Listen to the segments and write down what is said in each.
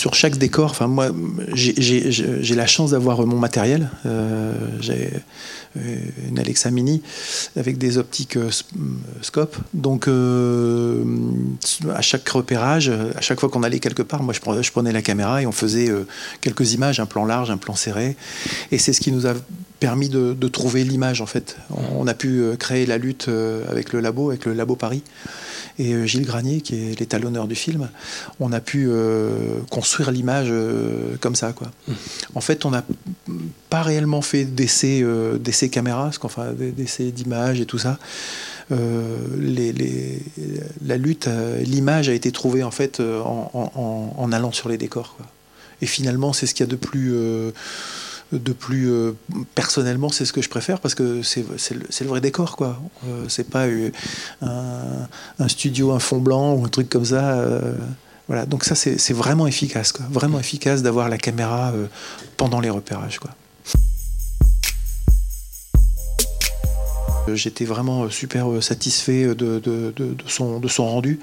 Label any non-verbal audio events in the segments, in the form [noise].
sur chaque décor, enfin moi, j'ai la chance d'avoir mon matériel. j'ai une Alexa Mini avec des optiques scope. Donc à chaque repérage, à chaque fois qu'on allait quelque part, moi je prenais la caméra et on faisait quelques images, un plan large, un plan serré. Et c'est ce qui nous a permis de, trouver l'image en fait. On, a pu créer la lutte avec le labo, avec le labo Paris et euh, Gilles Granier, qui est l'étalonneur du film, on a pu euh, construire l'image euh, comme ça. Quoi. Mmh. En fait, on n'a pas réellement fait d'essais d'essais caméra, enfin, d'essais d'image et tout ça. Les, la lutte, l'image a été trouvée en fait en, allant sur les décors. Quoi. Et finalement, c'est ce qu'il y a de plus de plus euh, personnellement c'est ce que je préfère parce que c'est le, vrai décor quoi. Euh, c'est pas euh, un, studio un fond blanc ou un truc comme ça voilà. Donc ça c'est vraiment efficace quoi. Vraiment efficace d'avoir la caméra pendant les repérages quoi J'étais vraiment super satisfait de, son, de rendu.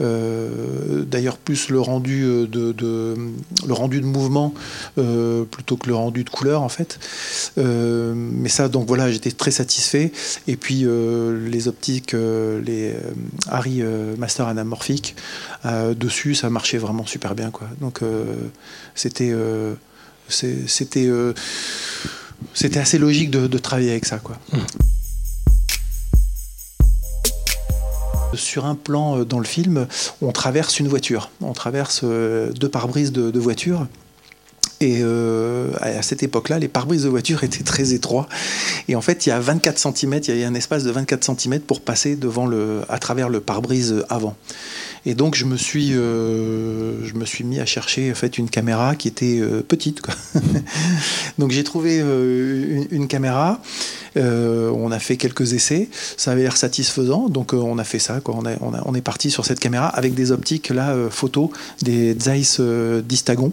Euh, d'ailleurs, plus le rendu de, de mouvement euh, plutôt que le rendu de couleur, en fait. Euh, mais ça, donc voilà, j'étais très satisfait. Et puis, les optiques, les Harry Master anamorphique, dessus, ça marchait vraiment super bien. Quoi. Donc, c'était. assez logique de, travailler avec ça. Quoi. Sur un plan euh, dans le film, on traverse une voiture, on traverse euh, deux pare-brises de, voiture. Et euh, à cette époque-là, les pare-brises de voiture [laughs] étaient très étroits. Et en fait, il y a 24 cm, il y a un espace de 24 cm pour passer devant le, à travers le pare-brise avant. Et donc, je me suis, je me suis mis à chercher en fait, une caméra qui était petite. [laughs] donc, j'ai trouvé une, une, caméra. Euh, on a fait quelques essais, ça avait l'air satisfaisant, donc euh, on a fait ça. On, est parti sur cette caméra avec des optiques là euh, photo des Zeiss Distagon.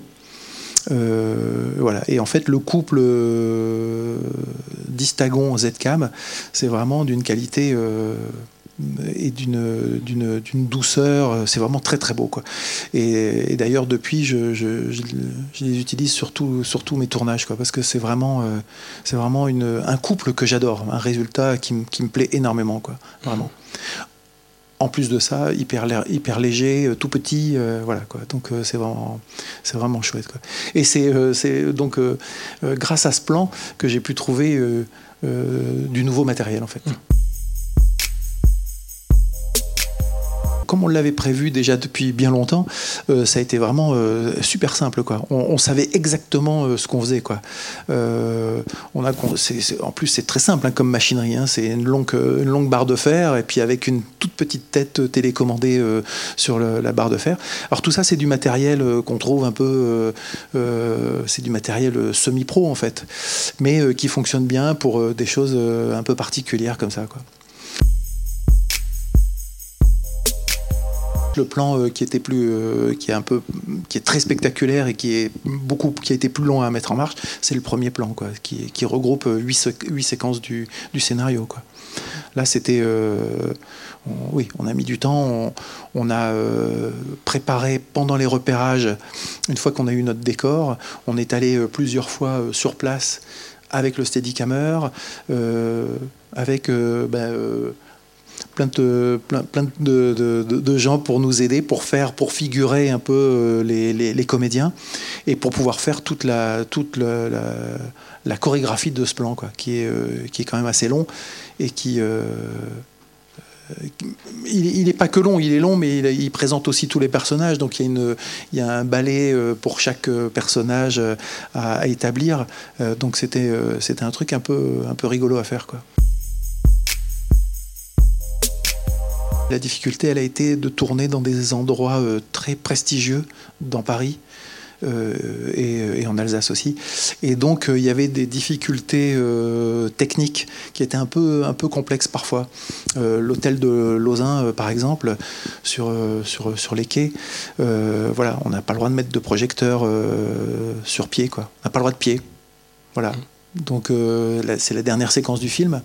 voilà. Et en fait, le couple Distagon Z-Cam, c'est vraiment d'une qualité et d'une, douceur. C'est vraiment très très beau. Quoi. Et, d'ailleurs, depuis, je, les utilise sur, sur mes tournages, quoi, parce que c'est vraiment, euh, vraiment une, un couple que j'adore, un résultat qui, me plaît énormément. Quoi, vraiment. En plus de ça, hyper, hyper léger, euh, tout petit, euh, voilà quoi. Donc c'est vraiment, vraiment chouette. Quoi. Et c'est, donc grâce à ce plan que j'ai pu trouver du nouveau matériel en fait. Comme on l'avait prévu déjà depuis bien longtemps, euh, ça a été vraiment euh, super simple. Quoi. On, savait exactement euh, ce qu'on faisait. Quoi. on a, en plus, c'est très simple hein, comme machinerie. Hein. c'est une longue, barre de fer et puis avec une toute petite tête télécommandée sur la barre de fer. Alors tout ça, c'est du matériel qu'on trouve un peu, c'est du matériel semi-pro en fait, mais qui fonctionne bien pour des choses un peu particulières comme ça. Quoi. Le plan euh, qui était plus, euh, qui est un peu, qui est très spectaculaire et qui est beaucoup, qui a été plus long à mettre en marche, c'est le premier plan, quoi, qui, regroupe euh, huit, séquences du, scénario, quoi. Là, c'était, oui, on a mis du temps, on, a préparé pendant les repérages. Une fois qu'on a eu notre décor, on est allé plusieurs fois sur place avec le Steadicammer, avec ben, plein de, plein, de, gens pour nous aider, pour faire, pour figurer un peu euh, les, les, comédiens et pour pouvoir faire toute la, toute la, la, chorégraphie de ce plan, quoi, qui est, euh, qui est quand même assez long et qui euh, il n'est pas que long, il est long, mais il, présente aussi tous les personnages. Donc il y a, une, il y a un ballet pour chaque personnage à, établir. Donc c'était un truc un peu, un peu rigolo à faire. Quoi. La difficulté, elle a été de tourner dans des endroits euh, très prestigieux dans Paris. Euh, et, en Alsace aussi. Et donc euh, il y avait des difficultés techniques qui étaient un peu, un peu complexes parfois. L'hôtel de Lausanne, par exemple, sur, sur, sur les quais, voilà, on n'a pas le droit de mettre de projecteur sur pied, quoi. On n'a pas le droit de pied. Voilà. Donc c'est la dernière séquence du film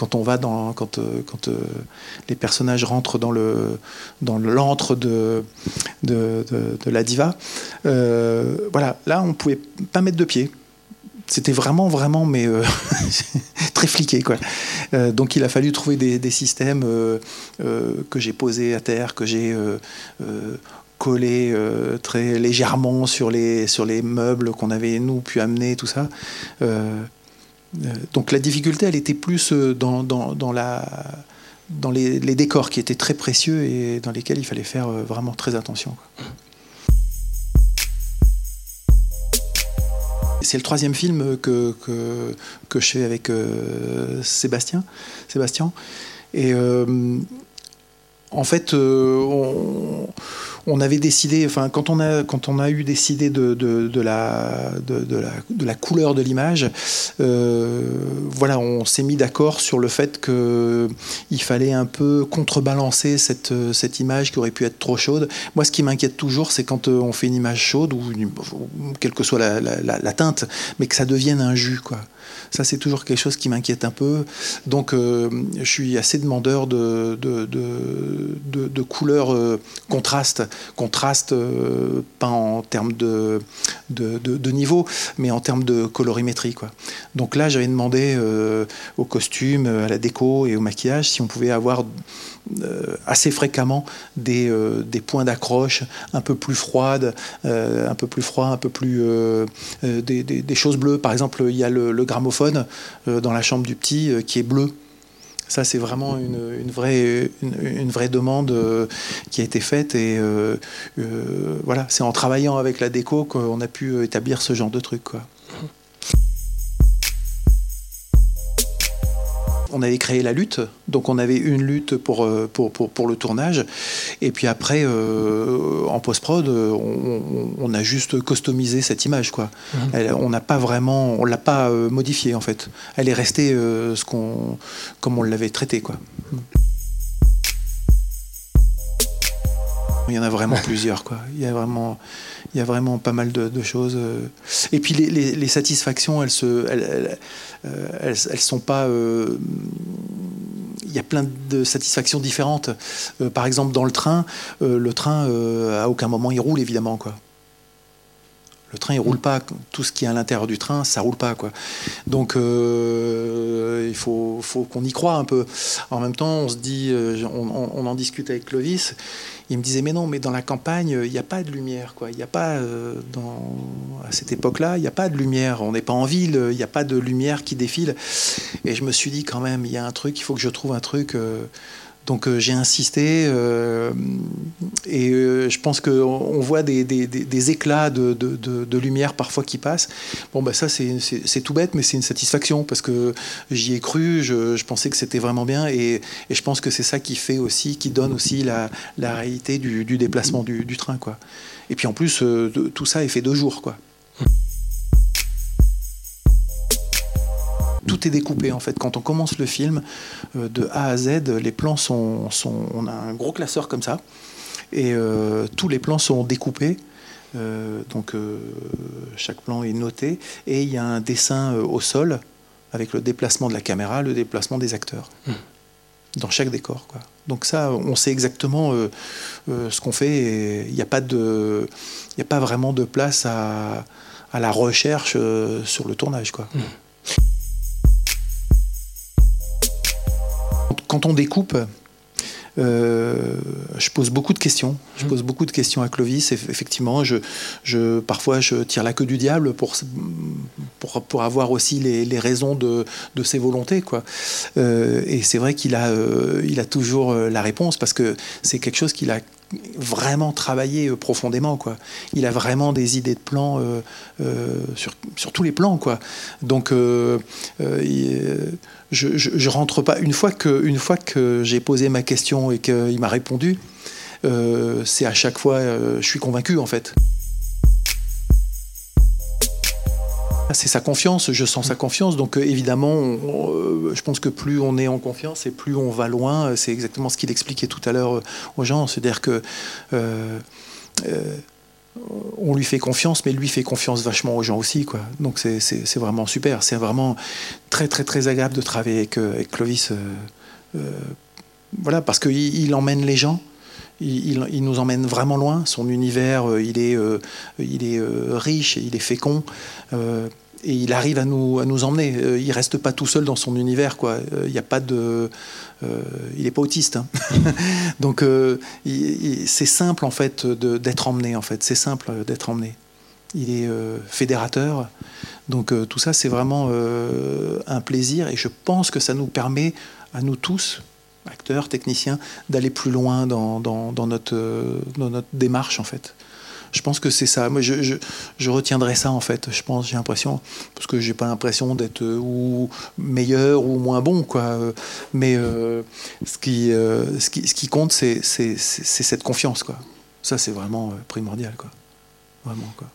quand on va dans quand quand les personnages rentrent dans le dans l'antre de de, de la diva. voilà, là on pouvait pas mettre de pied c'était vraiment, vraiment, mais euh, [laughs] très fliqué, quoi. Euh, donc il a fallu trouver des, systèmes euh, que j'ai posés à terre, que j'ai collés très légèrement sur les, sur les meubles qu'on avait, nous, pu amener, tout ça. Donc la difficulté, elle était plus dans, dans, la dans les, décors qui étaient très précieux et dans lesquels il fallait faire vraiment très attention. C'est le troisième film que, que, je fais avec euh, Sébastien. Euh, en fait, euh, on, on avait décidé, enfin, quand on a, quand on a eu décidé de, de, la, de, la, couleur de l'image, euh, voilà, on s'est mis d'accord sur le fait qu'il fallait un peu contrebalancer cette, cette image qui aurait pu être trop chaude. Moi, ce qui m'inquiète toujours, c'est quand euh, on fait une image chaude, ou quelle que soit la, la, teinte, mais que ça devienne un jus, quoi. Ça, c'est toujours quelque chose qui m'inquiète un peu. Donc, euh, je suis assez demandeur de, de, de, couleurs euh, contraste, contraste euh, pas en termes de, niveau, mais en termes de colorimétrie. Quoi. Donc là, j'avais demandé au costume, à la déco et au maquillage si on pouvait avoir euh, assez fréquemment des, euh, des points d'accroche un peu plus froides, euh, un peu plus froids, un peu plus des, des, choses bleues. Par exemple, il y a le, gramophone dans la chambre du petit qui est bleu. Ça, c'est vraiment une, vraie, demande qui a été faite. Et voilà, c'est en travaillant avec la déco qu'on a pu établir ce genre de truc. On avait créé la lutte, donc on avait une lutte pour, euh, pour, pour, le tournage, et puis après, euh, en post-prod, on, a juste customisé cette image, quoi. Mhm. on n'a pas vraiment, on l'a pas euh, modifiée en fait. Elle est restée ce qu'on, comme on l'avait traitée, quoi. Il y en a vraiment [laughs] plusieurs, quoi. Il y a vraiment, il y a vraiment pas mal de, choses. Et puis les, satisfactions, elles se, elles, elles, sont pas. Euh, il y a plein de satisfactions différentes. Euh, par exemple, dans le train, euh, le train, à aucun moment il roule, évidemment, quoi. Le train, il roule pas. Tout ce qui est à l'intérieur du train, ça roule pas, quoi. Donc, il faut, qu'on y croit un peu. En même temps, on se dit, on, on en discute avec Clovis il me disait mais non, mais dans la campagne, il n'y a pas de lumière, quoi. Il a pas euh, dans à cette époque-là, il n'y a pas de lumière. On n'est pas en ville, il n'y a pas de lumière qui défile. Et je me suis dit quand même, il y a un truc, il faut que je trouve un truc. Euh, donc euh, j'ai insisté euh, et euh, je pense qu'on voit des, éclats de, lumière parfois qui passent. Bon, bah ça c'est tout bête, mais c'est une satisfaction parce que j'y ai cru, je, pensais que c'était vraiment bien et, je pense que c'est ça qui fait aussi, qui donne aussi la, réalité du, du déplacement du, du, train. Quoi. Et puis en plus, tout ça est fait deux jours. Quoi. Tout est découpé en fait. Quand on commence le film euh, de A à Z, les plans sont, sont, on a un gros classeur comme ça et euh, tous les plans sont découpés. Euh, donc chaque plan est noté et il y a un dessin au sol avec le déplacement de la caméra, le déplacement des acteurs. Hmm. Dans chaque décor. Quoi. Donc ça, on sait exactement ce qu'on fait. Il n'y a, pas de, a pas vraiment de place à, à la recherche sur le tournage. Quoi. Hmm. Quand on découpe, euh, je pose beaucoup de questions. Je mmh. pose beaucoup de questions à Clovis. effectivement, je, je, parfois, je tire la queue du diable pour, pour, pour avoir aussi les, les, raisons de, de ses volontés. Quoi. Euh, et c'est vrai qu'il a, euh, il a toujours la réponse parce que c'est quelque chose qu'il a vraiment travaillé profondément quoi. Il a vraiment des idées de plans sur, sur, tous les plans quoi. Donc je, je, rentre pas. Une fois que, une fois que j'ai posé ma question et qu'il m'a répondu, euh, c'est à chaque fois, euh, je suis convaincu en fait. C'est sa confiance, je sens sa confiance. Donc euh, évidemment, je pense que plus on est en confiance et plus on va loin. C'est exactement ce qu'il expliquait tout à l'heure aux gens. C'est-à-dire que on lui fait confiance, mais lui fait confiance vachement aux gens aussi, quoi. Donc c'est vraiment super. C'est vraiment très très très agréable de travailler avec, euh, Clovis. voilà, parce qu'il il emmène les gens. Il, nous emmène vraiment loin. Son univers, il est, il est riche, il est fécond et il arrive à nous, à nous emmener. Euh, il reste pas tout seul dans son univers, quoi. Euh, il n'y a pas de, euh, il n'est pas autiste, hein. [laughs] donc c'est simple en fait d'être emmené. En fait, c'est simple d'être emmené. Il est fédérateur, donc tout ça c'est vraiment un plaisir et je pense que ça nous permet à nous tous, acteurs, techniciens, d'aller plus loin dans, dans, notre, démarche en fait je pense que c'est ça. Moi, je, retiendrai ça en fait. Je pense, j'ai l'impression, parce que j'ai pas l'impression d'être euh, ou meilleur ou moins bon, quoi. Mais euh, ce, qui, euh, ce, qui, ce qui compte, c'est cette confiance, quoi. Ça, c'est vraiment primordial, quoi. Vraiment, quoi.